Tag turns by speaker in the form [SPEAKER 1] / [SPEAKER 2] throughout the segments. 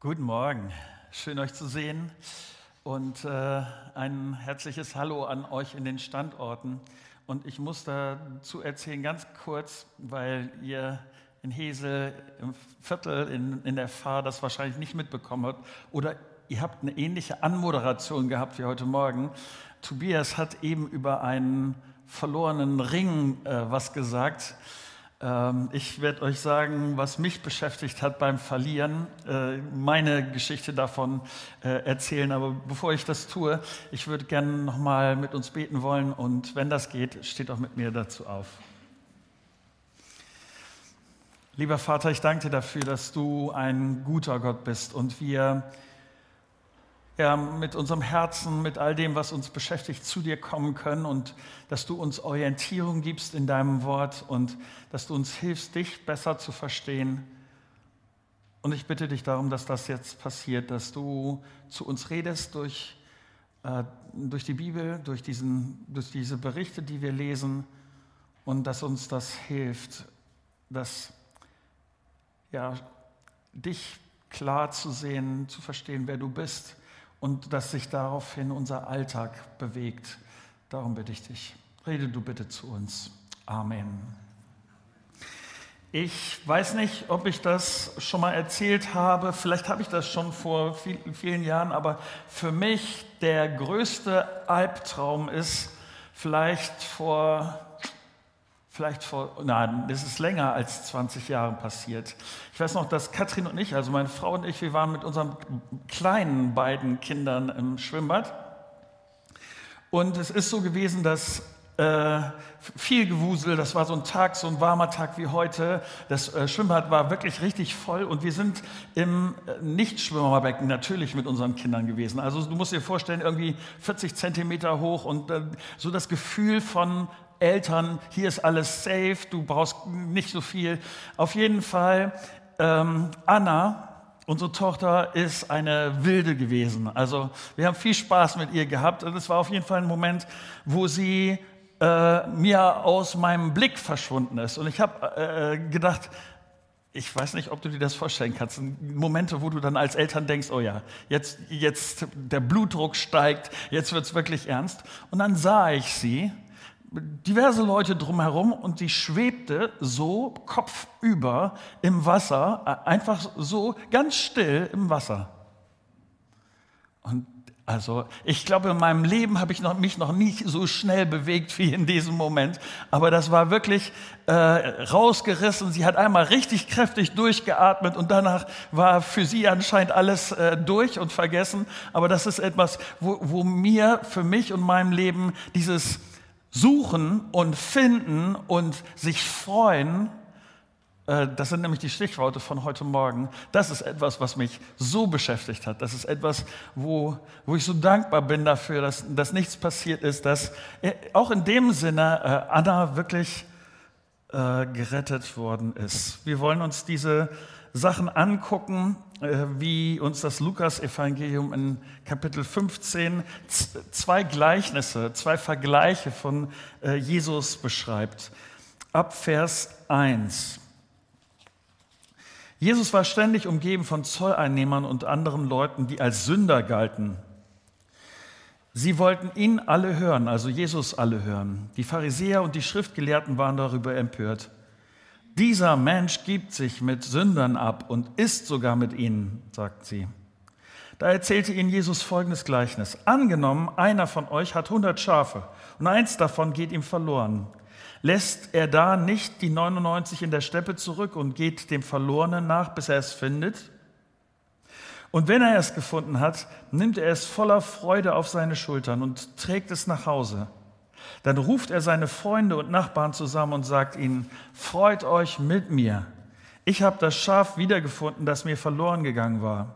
[SPEAKER 1] Guten Morgen, schön euch zu sehen und äh, ein herzliches Hallo an euch in den Standorten. Und ich muss dazu erzählen, ganz kurz, weil ihr in Hesel im Viertel in, in der Fahr das wahrscheinlich nicht mitbekommen habt oder ihr habt eine ähnliche Anmoderation gehabt wie heute Morgen. Tobias hat eben über einen verlorenen Ring äh, was gesagt. Ähm, ich werde euch sagen, was mich beschäftigt hat beim Verlieren, äh, meine Geschichte davon äh, erzählen. Aber bevor ich das tue, ich würde gerne nochmal mit uns beten wollen und wenn das geht, steht auch mit mir dazu auf. Lieber Vater, ich danke dir dafür, dass du ein guter Gott bist und wir ja, mit unserem Herzen, mit all dem, was uns beschäftigt, zu dir kommen können und dass du uns Orientierung gibst in deinem Wort und dass du uns hilfst, dich besser zu verstehen. Und ich bitte dich darum, dass das jetzt passiert, dass du zu uns redest durch, äh, durch die Bibel, durch, diesen, durch diese Berichte, die wir lesen und dass uns das hilft, dass ja, dich klar zu sehen, zu verstehen, wer du bist und dass sich daraufhin unser Alltag bewegt. Darum bitte ich dich. Rede du bitte zu uns. Amen. Ich weiß nicht, ob ich das schon mal erzählt habe. Vielleicht habe ich das schon vor vielen, vielen Jahren, aber für mich der größte Albtraum ist vielleicht vor vielleicht vor, nein, das ist länger als 20 Jahren passiert. Ich weiß noch, dass Katrin und ich, also meine Frau und ich, wir waren mit unseren kleinen beiden Kindern im Schwimmbad. Und es ist so gewesen, dass äh, viel Gewusel, das war so ein Tag, so ein warmer Tag wie heute. Das äh, Schwimmbad war wirklich richtig voll und wir sind im äh, Nichtschwimmerbecken natürlich mit unseren Kindern gewesen. Also du musst dir vorstellen, irgendwie 40 Zentimeter hoch und äh, so das Gefühl von Eltern, hier ist alles safe, du brauchst nicht so viel. Auf jeden Fall, ähm, Anna, unsere Tochter, ist eine Wilde gewesen. Also wir haben viel Spaß mit ihr gehabt und es war auf jeden Fall ein Moment, wo sie äh, mir aus meinem Blick verschwunden ist. Und ich habe äh, gedacht, ich weiß nicht, ob du dir das vorstellen kannst. Momente, wo du dann als Eltern denkst, oh ja, jetzt, jetzt der Blutdruck steigt, jetzt wird es wirklich ernst. Und dann sah ich sie diverse Leute drumherum und sie schwebte so kopfüber im Wasser, äh, einfach so ganz still im Wasser. Und also ich glaube, in meinem Leben habe ich noch, mich noch nie so schnell bewegt wie in diesem Moment. Aber das war wirklich äh, rausgerissen. Sie hat einmal richtig kräftig durchgeatmet und danach war für sie anscheinend alles äh, durch und vergessen. Aber das ist etwas, wo, wo mir, für mich und meinem Leben dieses Suchen und finden und sich freuen, äh, das sind nämlich die Stichworte von heute Morgen. Das ist etwas, was mich so beschäftigt hat. Das ist etwas, wo, wo ich so dankbar bin dafür, dass, dass nichts passiert ist, dass äh, auch in dem Sinne äh, Anna wirklich gerettet worden ist. Wir wollen uns diese Sachen angucken, äh, wie uns das Lukas-Evangelium in Kapitel 15 zwei Gleichnisse, zwei Vergleiche von äh, Jesus beschreibt. Ab Vers 1. Jesus war ständig umgeben von Zolleinnehmern und anderen Leuten, die als Sünder galten. Sie wollten ihn alle hören, also Jesus alle hören. Die Pharisäer und die Schriftgelehrten waren darüber empört. Dieser Mensch gibt sich mit Sündern ab und isst sogar mit ihnen, sagt sie. Da erzählte ihnen Jesus folgendes Gleichnis. Angenommen, einer von euch hat hundert Schafe und eins davon geht ihm verloren. Lässt er da nicht die 99 in der Steppe zurück und geht dem Verlorenen nach, bis er es findet? Und wenn er es gefunden hat, nimmt er es voller Freude auf seine Schultern und trägt es nach Hause. Dann ruft er seine Freunde und Nachbarn zusammen und sagt ihnen, freut euch mit mir. Ich habe das Schaf wiedergefunden, das mir verloren gegangen war.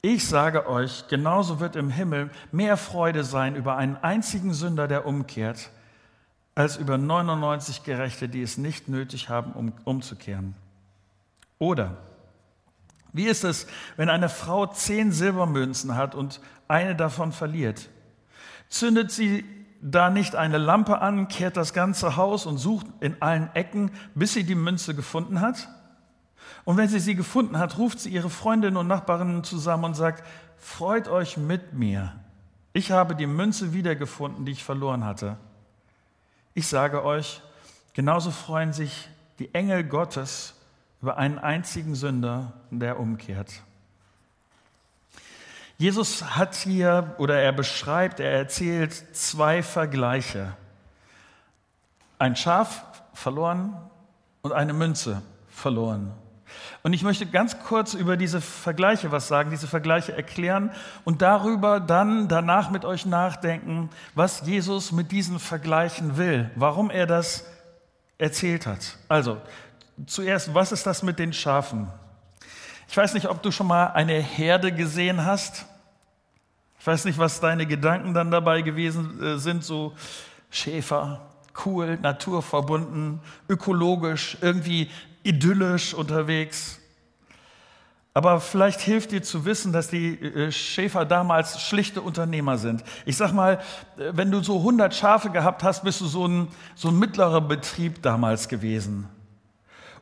[SPEAKER 1] Ich sage euch, genauso wird im Himmel mehr Freude sein über einen einzigen Sünder, der umkehrt, als über 99 Gerechte, die es nicht nötig haben, um umzukehren. Oder wie ist es, wenn eine Frau zehn Silbermünzen hat und eine davon verliert? Zündet sie da nicht eine Lampe an, kehrt das ganze Haus und sucht in allen Ecken, bis sie die Münze gefunden hat? Und wenn sie sie gefunden hat, ruft sie ihre Freundinnen und Nachbarinnen zusammen und sagt, freut euch mit mir. Ich habe die Münze wiedergefunden, die ich verloren hatte. Ich sage euch, genauso freuen sich die Engel Gottes über einen einzigen Sünder, der umkehrt. Jesus hat hier oder er beschreibt, er erzählt zwei Vergleiche. Ein Schaf verloren und eine Münze verloren. Und ich möchte ganz kurz über diese Vergleiche was sagen, diese Vergleiche erklären und darüber dann danach mit euch nachdenken, was Jesus mit diesen Vergleichen will, warum er das erzählt hat. Also, zuerst, was ist das mit den Schafen? Ich weiß nicht, ob du schon mal eine Herde gesehen hast. Ich weiß nicht, was deine Gedanken dann dabei gewesen äh, sind, so Schäfer, cool, naturverbunden, ökologisch, irgendwie idyllisch unterwegs. Aber vielleicht hilft dir zu wissen, dass die äh, Schäfer damals schlichte Unternehmer sind. Ich sag mal, äh, wenn du so 100 Schafe gehabt hast, bist du so ein, so ein mittlerer Betrieb damals gewesen.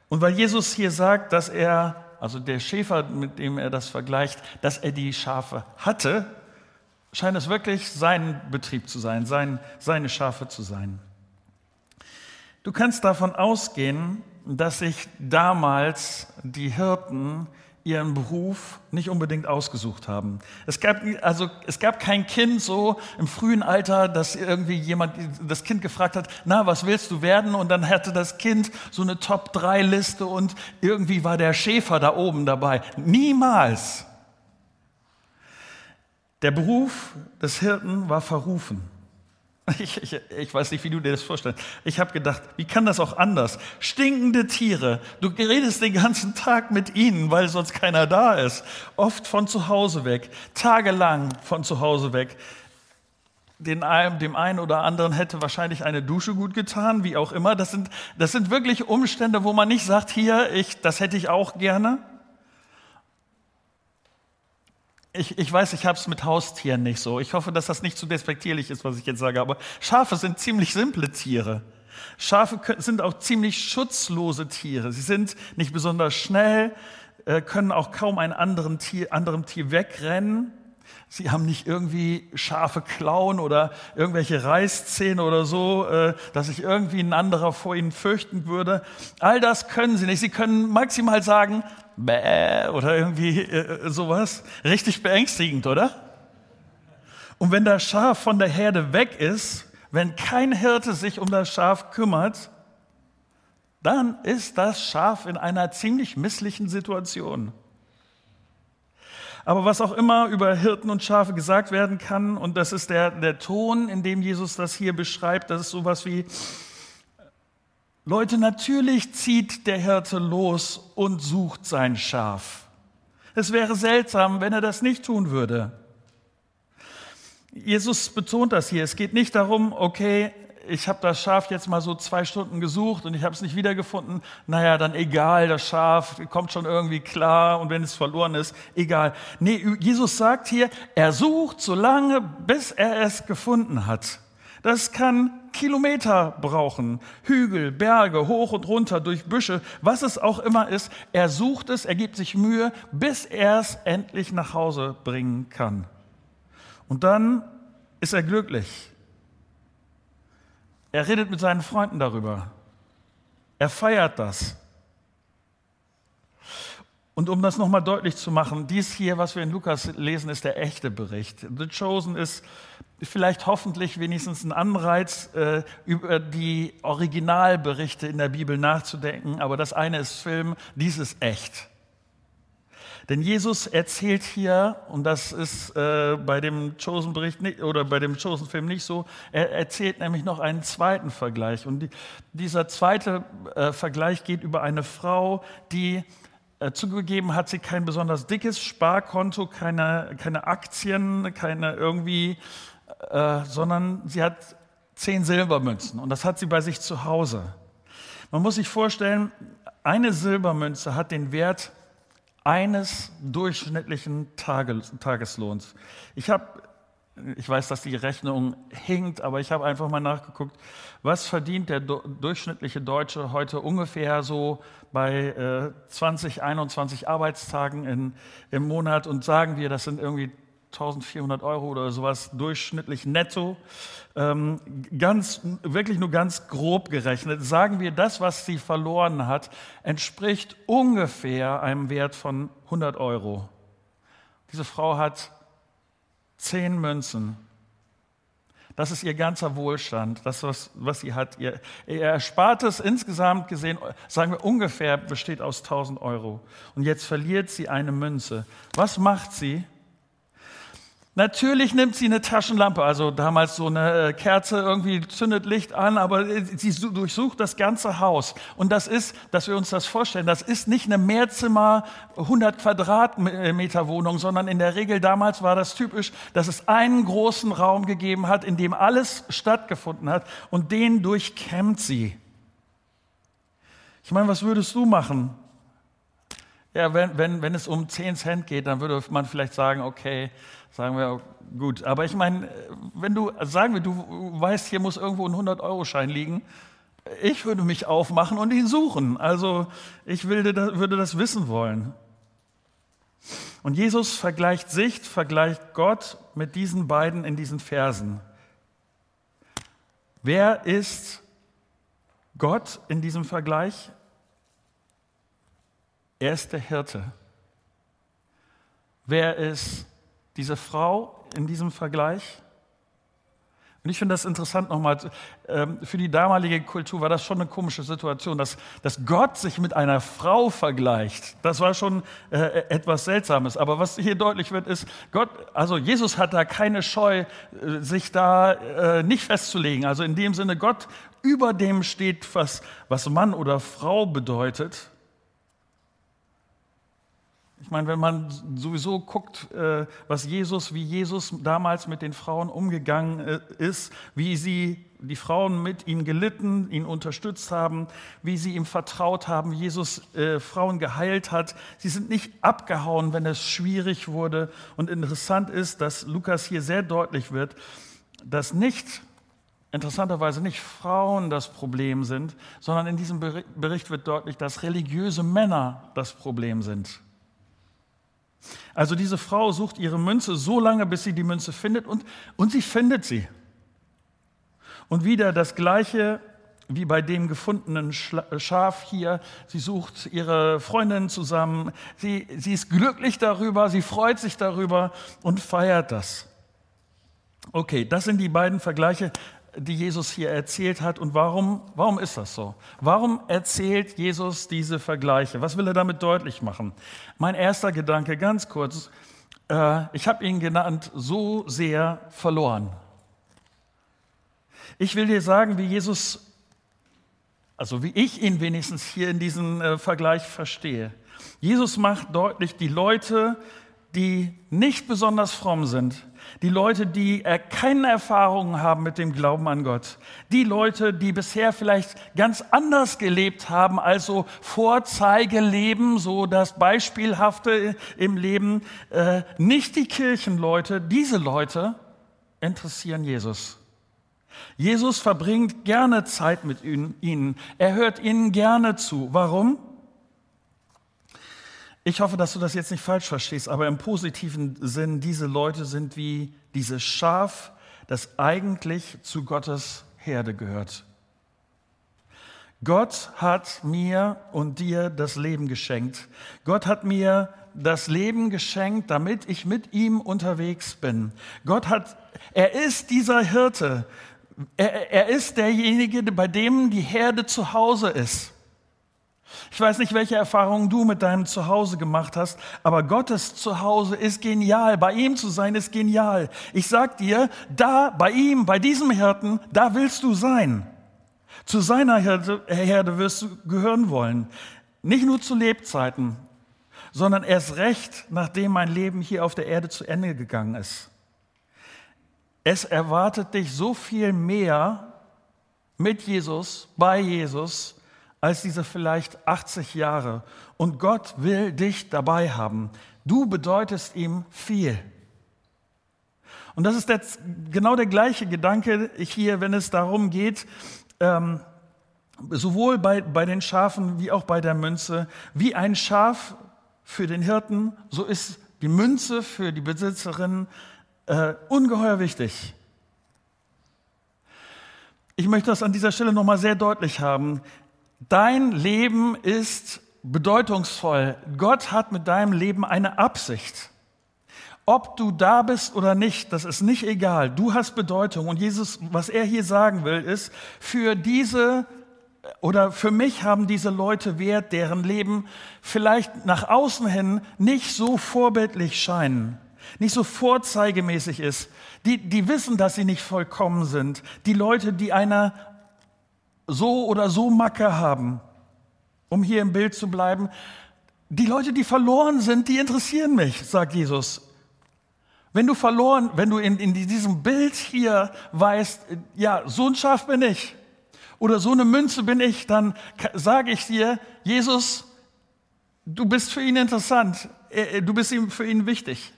[SPEAKER 1] Und weil Jesus hier sagt, dass er, also der Schäfer, mit dem er das vergleicht, dass er die Schafe hatte, scheint es wirklich sein Betrieb zu sein, sein, seine Schafe zu sein. Du kannst davon ausgehen, dass sich damals die Hirten ihren Beruf nicht unbedingt ausgesucht haben. Es gab, also, es gab kein Kind so im frühen Alter, dass irgendwie jemand das Kind gefragt hat, na, was willst du werden? Und dann hatte das Kind so eine Top-3-Liste und irgendwie war der Schäfer da oben dabei. Niemals. Der Beruf des Hirten war verrufen. Ich, ich, ich, weiß nicht, wie du dir das vorstellst. Ich habe gedacht, wie kann das auch anders? Stinkende Tiere. Du redest den ganzen Tag mit ihnen, weil sonst keiner da ist. Oft von zu Hause weg. Tagelang von zu Hause weg. Den, dem einen oder anderen hätte wahrscheinlich eine Dusche gut getan, wie auch immer. Das sind, das sind wirklich Umstände, wo man nicht sagt, hier, ich, das hätte ich auch gerne. Ich, ich weiß, ich habe es mit Haustieren nicht so. Ich hoffe, dass das nicht zu despektierlich ist, was ich jetzt sage. Aber Schafe sind ziemlich simple Tiere. Schafe sind auch ziemlich schutzlose Tiere. Sie sind nicht besonders schnell, äh, können auch kaum einem anderen Tier, anderem Tier wegrennen. Sie haben nicht irgendwie scharfe Klauen oder irgendwelche Reißzähne oder so, äh, dass sich irgendwie ein anderer vor ihnen fürchten würde. All das können sie nicht. Sie können maximal sagen, Bäh, oder irgendwie äh, sowas. Richtig beängstigend, oder? Und wenn das Schaf von der Herde weg ist, wenn kein Hirte sich um das Schaf kümmert, dann ist das Schaf in einer ziemlich misslichen Situation. Aber was auch immer über Hirten und Schafe gesagt werden kann, und das ist der, der Ton, in dem Jesus das hier beschreibt, das ist sowas wie, Leute, natürlich zieht der Hirte los und sucht sein Schaf. Es wäre seltsam, wenn er das nicht tun würde. Jesus betont das hier. Es geht nicht darum, okay, ich habe das Schaf jetzt mal so zwei Stunden gesucht und ich habe es nicht wiedergefunden. Naja, dann egal, das Schaf kommt schon irgendwie klar und wenn es verloren ist, egal. Nee, Jesus sagt hier, er sucht so lange, bis er es gefunden hat. Das kann Kilometer brauchen, Hügel, Berge, hoch und runter, durch Büsche, was es auch immer ist. Er sucht es, er gibt sich Mühe, bis er es endlich nach Hause bringen kann. Und dann ist er glücklich. Er redet mit seinen Freunden darüber. Er feiert das. Und um das nochmal deutlich zu machen, dies hier, was wir in Lukas lesen, ist der echte Bericht. The Chosen ist vielleicht hoffentlich wenigstens ein Anreiz, äh, über die Originalberichte in der Bibel nachzudenken. Aber das eine ist Film, dies ist echt. Denn Jesus erzählt hier, und das ist äh, bei dem Chosen-Bericht oder bei dem Chosen-Film nicht so, er erzählt nämlich noch einen zweiten Vergleich. Und die, dieser zweite äh, Vergleich geht über eine Frau, die äh, zugegeben hat sie kein besonders dickes Sparkonto, keine, keine Aktien, keine irgendwie äh, sondern sie hat zehn Silbermünzen und das hat sie bei sich zu Hause. Man muss sich vorstellen, eine Silbermünze hat den Wert eines durchschnittlichen Tageslohns. Ich habe ich weiß, dass die Rechnung hinkt, aber ich habe einfach mal nachgeguckt, was verdient der durchschnittliche Deutsche heute ungefähr so bei äh, 20, 21 Arbeitstagen in, im Monat und sagen wir, das sind irgendwie 1400 Euro oder sowas durchschnittlich netto. Ähm, ganz, wirklich nur ganz grob gerechnet, sagen wir, das, was sie verloren hat, entspricht ungefähr einem Wert von 100 Euro. Diese Frau hat zehn Münzen. Das ist ihr ganzer Wohlstand, das, was, was sie hat. Ihr, ihr Erspartes insgesamt gesehen, sagen wir ungefähr, besteht aus 1000 Euro. Und jetzt verliert sie eine Münze. Was macht sie? Natürlich nimmt sie eine Taschenlampe, also damals so eine äh, Kerze, irgendwie zündet Licht an, aber äh, sie durchsucht das ganze Haus. Und das ist, dass wir uns das vorstellen, das ist nicht eine Mehrzimmer 100 Quadratmeter Wohnung, sondern in der Regel damals war das typisch, dass es einen großen Raum gegeben hat, in dem alles stattgefunden hat und den durchkämmt sie. Ich meine, was würdest du machen? Ja, wenn, wenn, wenn es um 10 Cent geht, dann würde man vielleicht sagen, okay, sagen wir, gut. Aber ich meine, wenn du, sagen wir, du weißt, hier muss irgendwo ein 100-Euro-Schein liegen, ich würde mich aufmachen und ihn suchen. Also ich würde, würde das wissen wollen. Und Jesus vergleicht sich, vergleicht Gott mit diesen beiden in diesen Versen. Wer ist Gott in diesem Vergleich? Er ist der Hirte. Wer ist diese Frau in diesem Vergleich. Und ich finde das interessant nochmal, ähm, für die damalige Kultur war das schon eine komische Situation, dass, dass Gott sich mit einer Frau vergleicht. Das war schon äh, etwas Seltsames. Aber was hier deutlich wird, ist, Gott, also Jesus hat da keine Scheu, äh, sich da äh, nicht festzulegen. Also in dem Sinne, Gott über dem steht, was, was Mann oder Frau bedeutet. Ich meine, wenn man sowieso guckt, äh, was Jesus, wie Jesus damals mit den Frauen umgegangen äh, ist, wie sie die Frauen mit ihm gelitten, ihn unterstützt haben, wie sie ihm vertraut haben, Jesus äh, Frauen geheilt hat. Sie sind nicht abgehauen, wenn es schwierig wurde. Und interessant ist, dass Lukas hier sehr deutlich wird, dass nicht interessanterweise nicht Frauen das Problem sind, sondern in diesem Bericht wird deutlich, dass religiöse Männer das Problem sind. Also diese Frau sucht ihre Münze so lange, bis sie die Münze findet und, und sie findet sie. Und wieder das gleiche wie bei dem gefundenen Schaf hier. Sie sucht ihre Freundin zusammen. Sie, sie ist glücklich darüber, sie freut sich darüber und feiert das. Okay, das sind die beiden Vergleiche die Jesus hier erzählt hat. Und warum, warum ist das so? Warum erzählt Jesus diese Vergleiche? Was will er damit deutlich machen? Mein erster Gedanke, ganz kurz, äh, ich habe ihn genannt, so sehr verloren. Ich will dir sagen, wie Jesus, also wie ich ihn wenigstens hier in diesem äh, Vergleich verstehe. Jesus macht deutlich, die Leute, die nicht besonders fromm sind, die Leute, die keine Erfahrungen haben mit dem Glauben an Gott, die Leute, die bisher vielleicht ganz anders gelebt haben, also Vorzeigeleben, so das Beispielhafte im Leben, äh, nicht die Kirchenleute, diese Leute interessieren Jesus. Jesus verbringt gerne Zeit mit ihnen. Er hört ihnen gerne zu. Warum? Ich hoffe, dass du das jetzt nicht falsch verstehst, aber im positiven Sinn, diese Leute sind wie dieses Schaf, das eigentlich zu Gottes Herde gehört. Gott hat mir und dir das Leben geschenkt. Gott hat mir das Leben geschenkt, damit ich mit ihm unterwegs bin. Gott hat, er ist dieser Hirte. Er, er ist derjenige, bei dem die Herde zu Hause ist. Ich weiß nicht, welche Erfahrungen du mit deinem Zuhause gemacht hast, aber Gottes Zuhause ist genial. Bei ihm zu sein ist genial. Ich sag dir, da, bei ihm, bei diesem Hirten, da willst du sein. Zu seiner Herde, Herde wirst du gehören wollen. Nicht nur zu Lebzeiten, sondern erst recht, nachdem mein Leben hier auf der Erde zu Ende gegangen ist. Es erwartet dich so viel mehr mit Jesus, bei Jesus, als diese vielleicht 80 Jahre. Und Gott will dich dabei haben. Du bedeutest ihm viel. Und das ist jetzt genau der gleiche Gedanke hier, wenn es darum geht, ähm, sowohl bei, bei den Schafen wie auch bei der Münze, wie ein Schaf für den Hirten, so ist die Münze für die Besitzerin äh, ungeheuer wichtig. Ich möchte das an dieser Stelle nochmal sehr deutlich haben. Dein Leben ist bedeutungsvoll. Gott hat mit deinem Leben eine Absicht. Ob du da bist oder nicht, das ist nicht egal. Du hast Bedeutung. Und Jesus, was er hier sagen will, ist, für diese oder für mich haben diese Leute Wert, deren Leben vielleicht nach außen hin nicht so vorbildlich scheinen, nicht so vorzeigemäßig ist. Die, die wissen, dass sie nicht vollkommen sind. Die Leute, die einer so oder so Macke haben, um hier im Bild zu bleiben, die Leute, die verloren sind, die interessieren mich, sagt Jesus. Wenn du verloren, wenn du in, in diesem Bild hier weißt, ja, so ein Schaf bin ich oder so eine Münze bin ich, dann sage ich dir, Jesus, du bist für ihn interessant, du bist ihm für ihn wichtig.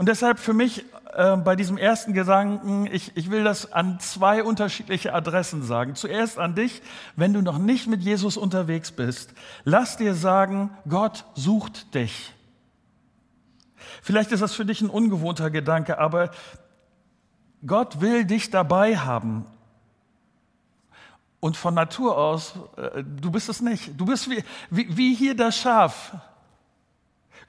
[SPEAKER 1] Und deshalb für mich äh, bei diesem ersten Gedanken, ich, ich will das an zwei unterschiedliche Adressen sagen. Zuerst an dich, wenn du noch nicht mit Jesus unterwegs bist, lass dir sagen, Gott sucht dich. Vielleicht ist das für dich ein ungewohnter Gedanke, aber Gott will dich dabei haben. Und von Natur aus, äh, du bist es nicht. Du bist wie, wie, wie hier das Schaf.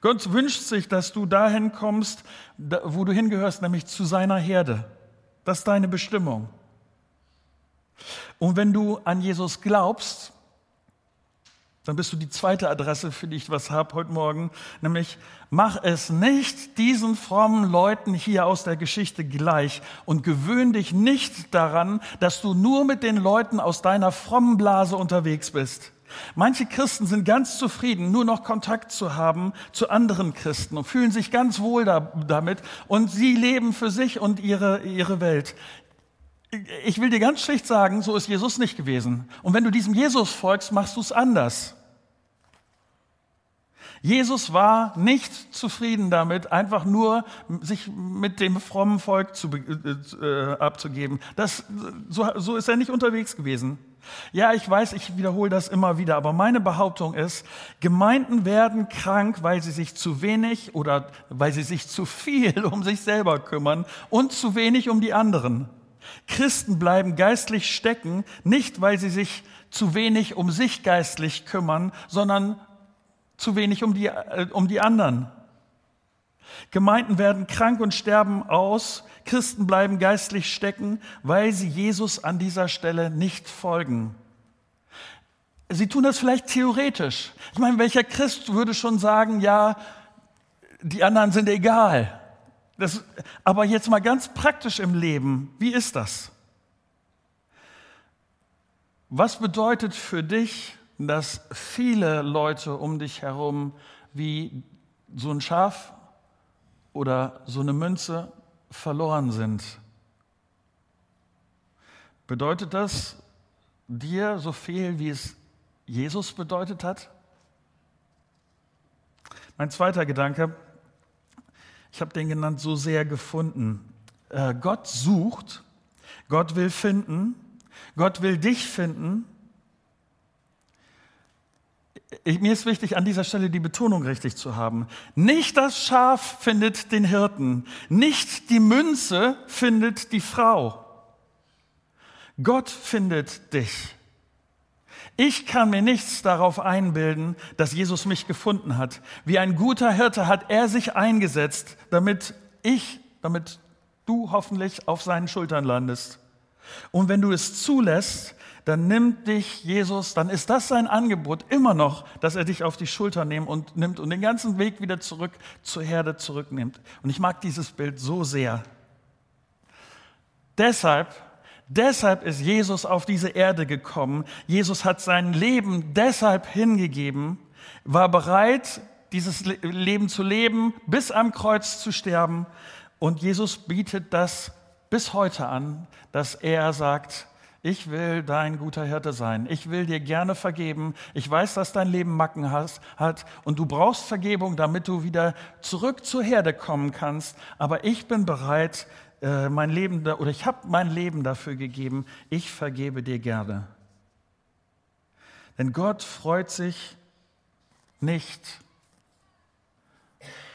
[SPEAKER 1] Gott wünscht sich, dass du dahin kommst, wo du hingehörst, nämlich zu seiner Herde. Das ist deine Bestimmung. Und wenn du an Jesus glaubst, dann bist du die zweite Adresse, für die ich was habe heute Morgen, nämlich mach es nicht diesen frommen Leuten hier aus der Geschichte gleich und gewöhn dich nicht daran, dass du nur mit den Leuten aus deiner frommen Blase unterwegs bist. Manche Christen sind ganz zufrieden, nur noch Kontakt zu haben zu anderen Christen und fühlen sich ganz wohl da, damit und sie leben für sich und ihre, ihre Welt. Ich will dir ganz schlicht sagen, so ist Jesus nicht gewesen. Und wenn du diesem Jesus folgst, machst du es anders. Jesus war nicht zufrieden damit, einfach nur sich mit dem frommen Volk zu, äh, äh, abzugeben. Das, so, so ist er nicht unterwegs gewesen. Ja, ich weiß, ich wiederhole das immer wieder, aber meine Behauptung ist, Gemeinden werden krank, weil sie sich zu wenig oder weil sie sich zu viel um sich selber kümmern und zu wenig um die anderen. Christen bleiben geistlich stecken, nicht weil sie sich zu wenig um sich geistlich kümmern, sondern zu wenig um die, äh, um die anderen. Gemeinden werden krank und sterben aus, Christen bleiben geistlich stecken, weil sie Jesus an dieser Stelle nicht folgen. Sie tun das vielleicht theoretisch. Ich meine, welcher Christ würde schon sagen, ja, die anderen sind egal. Das, aber jetzt mal ganz praktisch im Leben, wie ist das? Was bedeutet für dich, dass viele Leute um dich herum wie so ein Schaf oder so eine Münze verloren sind? Bedeutet das dir so viel, wie es Jesus bedeutet hat? Mein zweiter Gedanke, ich habe den genannt, so sehr gefunden. Äh, Gott sucht, Gott will finden, Gott will dich finden. Ich, mir ist wichtig, an dieser Stelle die Betonung richtig zu haben. Nicht das Schaf findet den Hirten, nicht die Münze findet die Frau. Gott findet dich. Ich kann mir nichts darauf einbilden, dass Jesus mich gefunden hat. Wie ein guter Hirte hat er sich eingesetzt, damit ich, damit du hoffentlich auf seinen Schultern landest. Und wenn du es zulässt, dann nimmt dich Jesus, dann ist das sein Angebot immer noch, dass er dich auf die Schulter nimmt und nimmt und den ganzen Weg wieder zurück zur Herde zurücknimmt. Und ich mag dieses Bild so sehr. Deshalb Deshalb ist Jesus auf diese Erde gekommen. Jesus hat sein Leben deshalb hingegeben, war bereit, dieses Leben zu leben, bis am Kreuz zu sterben. Und Jesus bietet das bis heute an, dass er sagt, Ich will dein guter Hirte sein. Ich will dir gerne vergeben. Ich weiß, dass dein Leben Macken hat und du brauchst Vergebung, damit du wieder zurück zur Herde kommen kannst. Aber ich bin bereit, äh, mein Leben oder ich habe mein Leben dafür gegeben. Ich vergebe dir gerne. Denn Gott freut sich nicht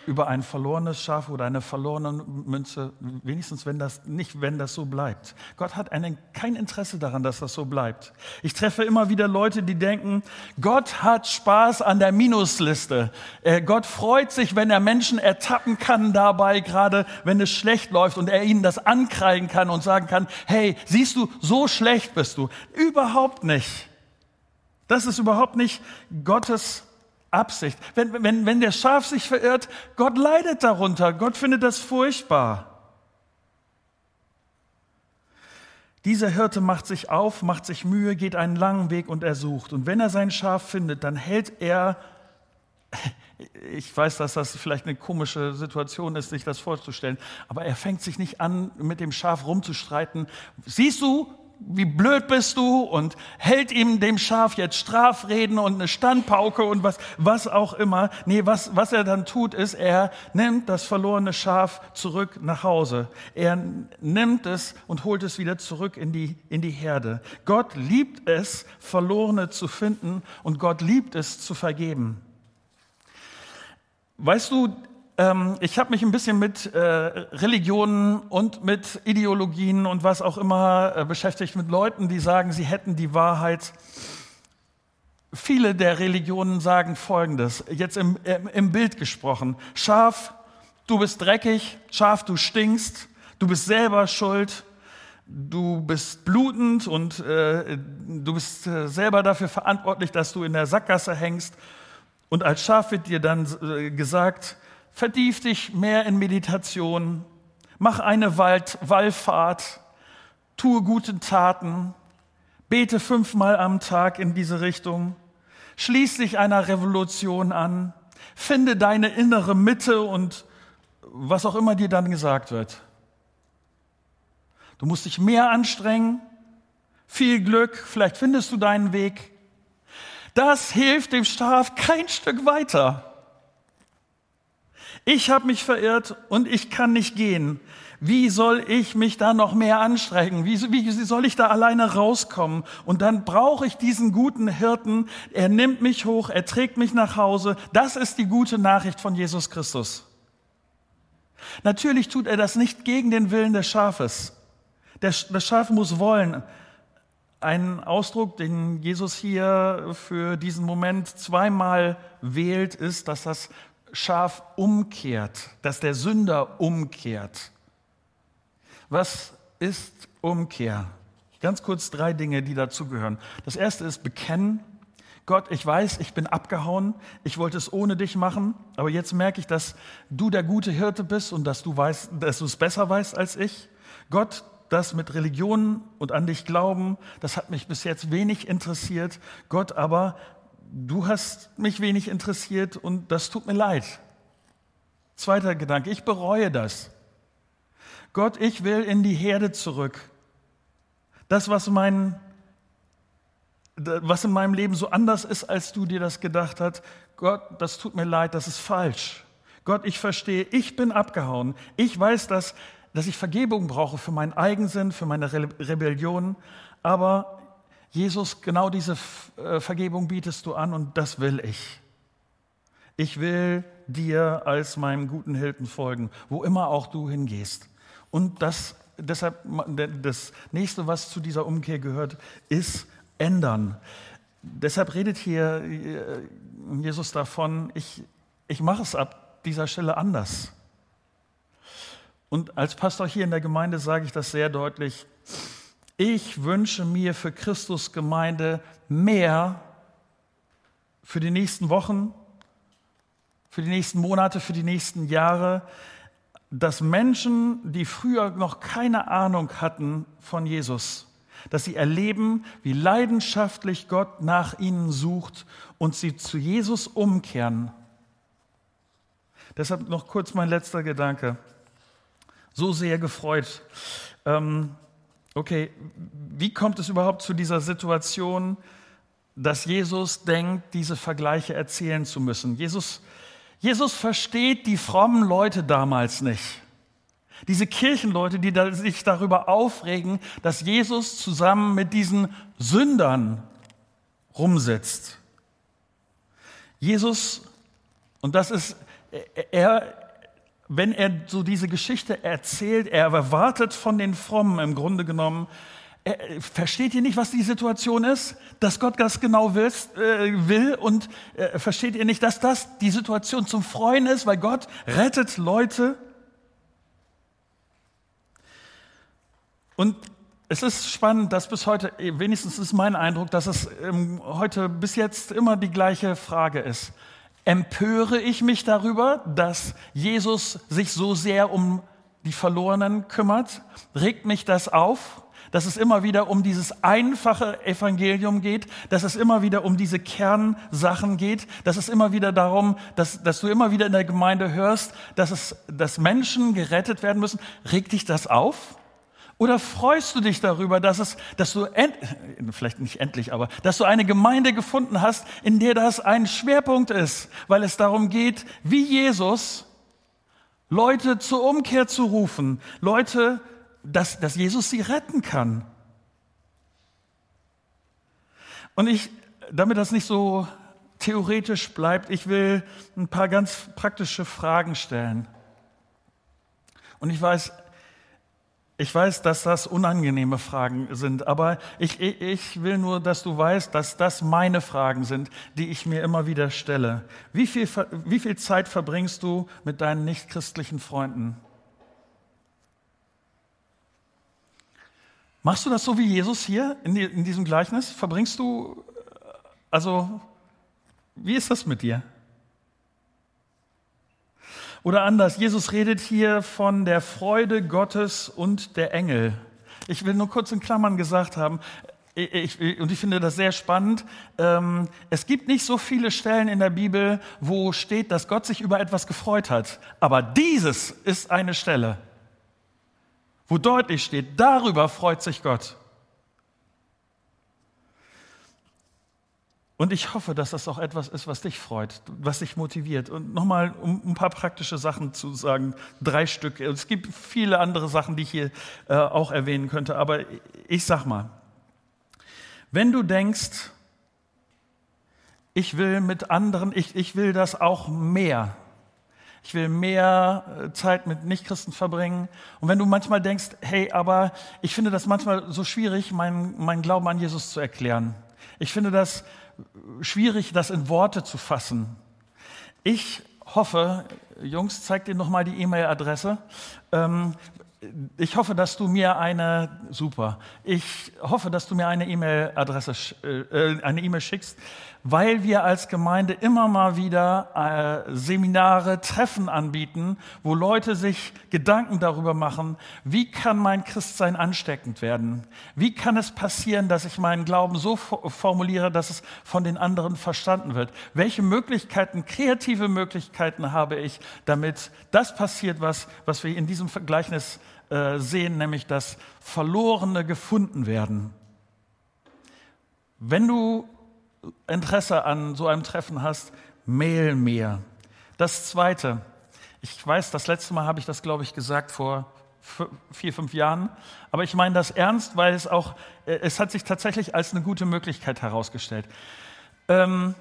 [SPEAKER 1] über ein verlorenes Schaf oder eine verlorene Münze, wenigstens wenn das nicht, wenn das so bleibt. Gott hat einen, kein Interesse daran, dass das so bleibt. Ich treffe immer wieder Leute, die denken, Gott hat Spaß an der Minusliste. Äh, Gott freut sich, wenn er Menschen ertappen kann dabei, gerade wenn es schlecht läuft und er ihnen das ankreiden kann und sagen kann, hey, siehst du, so schlecht bist du. Überhaupt nicht. Das ist überhaupt nicht Gottes Absicht. Wenn, wenn, wenn der Schaf sich verirrt, Gott leidet darunter. Gott findet das furchtbar. Dieser Hirte macht sich auf, macht sich Mühe, geht einen langen Weg und er sucht. Und wenn er sein Schaf findet, dann hält er, ich weiß, dass das vielleicht eine komische Situation ist, sich das vorzustellen, aber er fängt sich nicht an, mit dem Schaf rumzustreiten. Siehst du, wie blöd bist du und hält ihm dem Schaf jetzt Strafreden und eine Standpauke und was, was auch immer. Nee, was, was er dann tut, ist, er nimmt das verlorene Schaf zurück nach Hause. Er nimmt es und holt es wieder zurück in die, in die Herde. Gott liebt es, Verlorene zu finden und Gott liebt es zu vergeben. Weißt du, ähm, ich habe mich ein bisschen mit äh, Religionen und mit Ideologien und was auch immer äh, beschäftigt, mit Leuten, die sagen, sie hätten die Wahrheit. Viele der Religionen sagen Folgendes, jetzt im, im Bild gesprochen. Schaf, du bist dreckig, Schaf, du stinkst, du bist selber schuld, du bist blutend und äh, du bist äh, selber dafür verantwortlich, dass du in der Sackgasse hängst. Und als Schaf wird dir dann äh, gesagt, vertief dich mehr in Meditation, mach eine Wald, Wallfahrt, tue gute Taten, bete fünfmal am Tag in diese Richtung, schließ dich einer Revolution an, finde deine innere Mitte und was auch immer dir dann gesagt wird. Du musst dich mehr anstrengen, viel Glück, vielleicht findest du deinen Weg. Das hilft dem Schaf kein Stück weiter. Ich habe mich verirrt und ich kann nicht gehen. Wie soll ich mich da noch mehr anstrengen? Wie, wie soll ich da alleine rauskommen? Und dann brauche ich diesen guten Hirten. Er nimmt mich hoch, er trägt mich nach Hause. Das ist die gute Nachricht von Jesus Christus. Natürlich tut er das nicht gegen den Willen des Schafes. das Schaf muss wollen. Ein Ausdruck, den Jesus hier für diesen Moment zweimal wählt, ist, dass das Schaf umkehrt, dass der Sünder umkehrt. Was ist Umkehr? Ganz kurz drei Dinge, die dazugehören. Das erste ist bekennen. Gott, ich weiß, ich bin abgehauen. Ich wollte es ohne dich machen, aber jetzt merke ich, dass du der gute Hirte bist und dass du weißt, dass du es besser weißt als ich. Gott, das mit Religion und an dich glauben, das hat mich bis jetzt wenig interessiert. Gott aber, du hast mich wenig interessiert und das tut mir leid. Zweiter Gedanke, ich bereue das. Gott, ich will in die Herde zurück. Das, was, mein, was in meinem Leben so anders ist, als du dir das gedacht hast, Gott, das tut mir leid, das ist falsch. Gott, ich verstehe, ich bin abgehauen. Ich weiß, dass, dass ich Vergebung brauche für meinen Eigensinn, für meine Rebellion. Aber Jesus, genau diese äh, Vergebung bietest du an und das will ich. Ich will dir als meinem guten Hilden folgen, wo immer auch du hingehst. Und das, deshalb, das nächste, was zu dieser Umkehr gehört, ist ändern. Deshalb redet hier äh, Jesus davon, ich, ich mache es ab dieser Stelle anders. Und als Pastor hier in der Gemeinde sage ich das sehr deutlich. Ich wünsche mir für Christus Gemeinde mehr für die nächsten Wochen, für die nächsten Monate, für die nächsten Jahre, dass Menschen, die früher noch keine Ahnung hatten von Jesus, dass sie erleben, wie leidenschaftlich Gott nach ihnen sucht und sie zu Jesus umkehren. Deshalb noch kurz mein letzter Gedanke. So sehr gefreut. Ähm, okay, wie kommt es überhaupt zu dieser Situation, dass Jesus denkt, diese Vergleiche erzählen zu müssen? Jesus, Jesus versteht die frommen Leute damals nicht. Diese Kirchenleute, die sich darüber aufregen, dass Jesus zusammen mit diesen Sündern rumsitzt. Jesus, und das ist, er, wenn er so diese Geschichte erzählt, er erwartet von den Frommen im Grunde genommen, er, versteht ihr nicht, was die Situation ist? Dass Gott das genau will, äh, will und äh, versteht ihr nicht, dass das die Situation zum Freuen ist, weil Gott rettet Leute? Und es ist spannend, dass bis heute, wenigstens ist mein Eindruck, dass es ähm, heute bis jetzt immer die gleiche Frage ist. Empöre ich mich darüber, dass Jesus sich so sehr um die Verlorenen kümmert? Regt mich das auf? Dass es immer wieder um dieses einfache Evangelium geht, dass es immer wieder um diese Kernsachen geht, dass es immer wieder darum, dass, dass du immer wieder in der Gemeinde hörst, dass, es, dass Menschen gerettet werden müssen. Regt dich das auf? Oder freust du dich darüber, dass es, dass du end, vielleicht nicht endlich, aber dass du eine Gemeinde gefunden hast, in der das ein Schwerpunkt ist, weil es darum geht, wie Jesus Leute zur Umkehr zu rufen, Leute, dass, dass Jesus sie retten kann. Und ich, damit das nicht so theoretisch bleibt, ich will ein paar ganz praktische Fragen stellen. Und ich weiß, ich weiß, dass das unangenehme Fragen sind, aber ich, ich, will nur, dass du weißt, dass das meine Fragen sind, die ich mir immer wieder stelle. Wie viel, wie viel Zeit verbringst du mit deinen nichtchristlichen Freunden? Machst du das so wie Jesus hier in, die, in diesem Gleichnis? Verbringst du, also, wie ist das mit dir? Oder anders, Jesus redet hier von der Freude Gottes und der Engel. Ich will nur kurz in Klammern gesagt haben, ich, und ich finde das sehr spannend. Ähm, es gibt nicht so viele Stellen in der Bibel, wo steht, dass Gott sich über etwas gefreut hat. Aber dieses ist eine Stelle, wo deutlich steht, darüber freut sich Gott. Und ich hoffe, dass das auch etwas ist, was dich freut, was dich motiviert. Und nochmal, um ein paar praktische Sachen zu sagen, drei Stück. Es gibt viele andere Sachen, die ich hier äh, auch erwähnen könnte, aber ich sag mal, wenn du denkst, ich will mit anderen, ich, ich will das auch mehr. Ich will mehr äh, Zeit mit Nichtchristen verbringen. Und wenn du manchmal denkst, hey, aber ich finde das manchmal so schwierig, meinen mein Glauben an Jesus zu erklären. Ich finde das schwierig, das in Worte zu fassen. Ich hoffe, Jungs, zeig dir noch mal die E-Mail-Adresse. Ähm, ich hoffe, dass du mir eine, super, ich hoffe, dass du mir eine E-Mail-Adresse, äh, eine E-Mail schickst, weil wir als Gemeinde immer mal wieder äh, Seminare, Treffen anbieten, wo Leute sich Gedanken darüber machen, wie kann mein Christsein ansteckend werden? Wie kann es passieren, dass ich meinen Glauben so formuliere, dass es von den anderen verstanden wird? Welche Möglichkeiten, kreative Möglichkeiten habe ich, damit das passiert, was, was wir in diesem Vergleichnis äh, sehen, nämlich dass Verlorene gefunden werden. Wenn du Interesse an so einem Treffen hast, mail mir. Das Zweite, ich weiß, das letzte Mal habe ich das, glaube ich, gesagt vor vier, fünf Jahren, aber ich meine das ernst, weil es auch, äh, es hat sich tatsächlich als eine gute Möglichkeit herausgestellt. Ähm,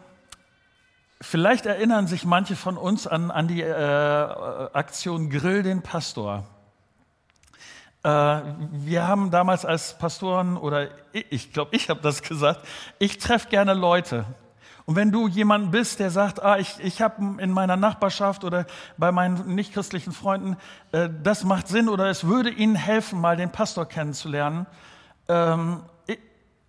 [SPEAKER 1] vielleicht erinnern sich manche von uns an, an die äh, Aktion Grill den Pastor. Äh, wir haben damals als Pastoren, oder ich glaube, ich habe das gesagt, ich treffe gerne Leute. Und wenn du jemand bist, der sagt, ah, ich, ich habe in meiner Nachbarschaft oder bei meinen nichtchristlichen Freunden, äh, das macht Sinn oder es würde ihnen helfen, mal den Pastor kennenzulernen, ähm,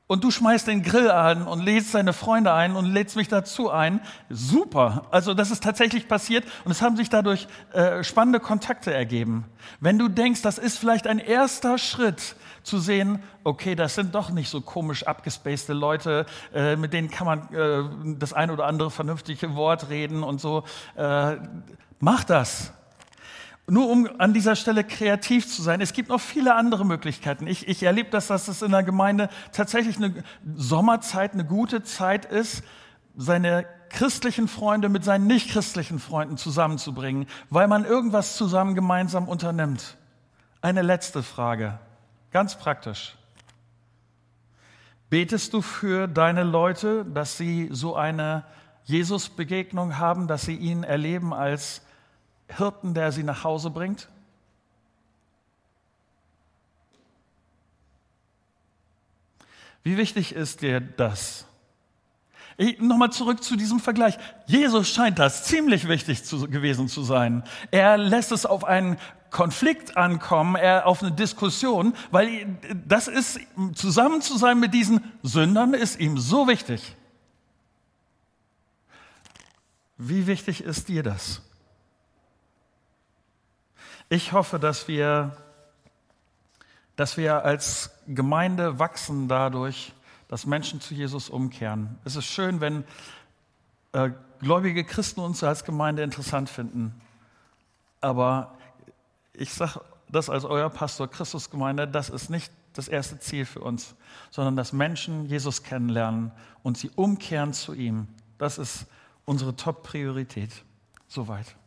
[SPEAKER 1] und du schmeißt den Grill an und lädst deine Freunde ein und lädst mich dazu ein. Super. Also das ist tatsächlich passiert und es haben sich dadurch äh, spannende Kontakte ergeben. Wenn du denkst, das ist vielleicht ein erster Schritt zu sehen, okay, das sind doch nicht so komisch abgespacede Leute, äh, mit denen kann man äh, das ein oder andere vernünftige Wort reden und so. Äh, mach das. Nur um an dieser Stelle kreativ zu sein. Es gibt noch viele andere Möglichkeiten. Ich, ich erlebe das, dass es in der Gemeinde tatsächlich eine Sommerzeit, eine gute Zeit ist, seine christlichen Freunde mit seinen nichtchristlichen Freunden zusammenzubringen, weil man irgendwas zusammen gemeinsam unternimmt. Eine letzte Frage, ganz praktisch. Betest du für deine Leute, dass sie so eine Jesus-Begegnung haben, dass sie ihn erleben als Hirten, der sie nach Hause bringt? Wie wichtig ist dir das? Nochmal zurück zu diesem Vergleich. Jesus scheint das ziemlich wichtig zu, gewesen zu sein. Er lässt es auf einen Konflikt ankommen, er auf eine Diskussion, weil das ist, zusammen zu sein mit diesen Sündern ist ihm so wichtig. Wie wichtig ist dir das? Ich hoffe, dass wir, dass wir als Gemeinde wachsen dadurch, dass Menschen zu Jesus umkehren. Es ist schön, wenn äh, gläubige Christen uns als Gemeinde interessant finden. Aber ich sage das als euer Pastor Christusgemeinde, das ist nicht das erste Ziel für uns, sondern dass Menschen Jesus kennenlernen und sie umkehren zu ihm. Das ist unsere Top-Priorität. Soweit.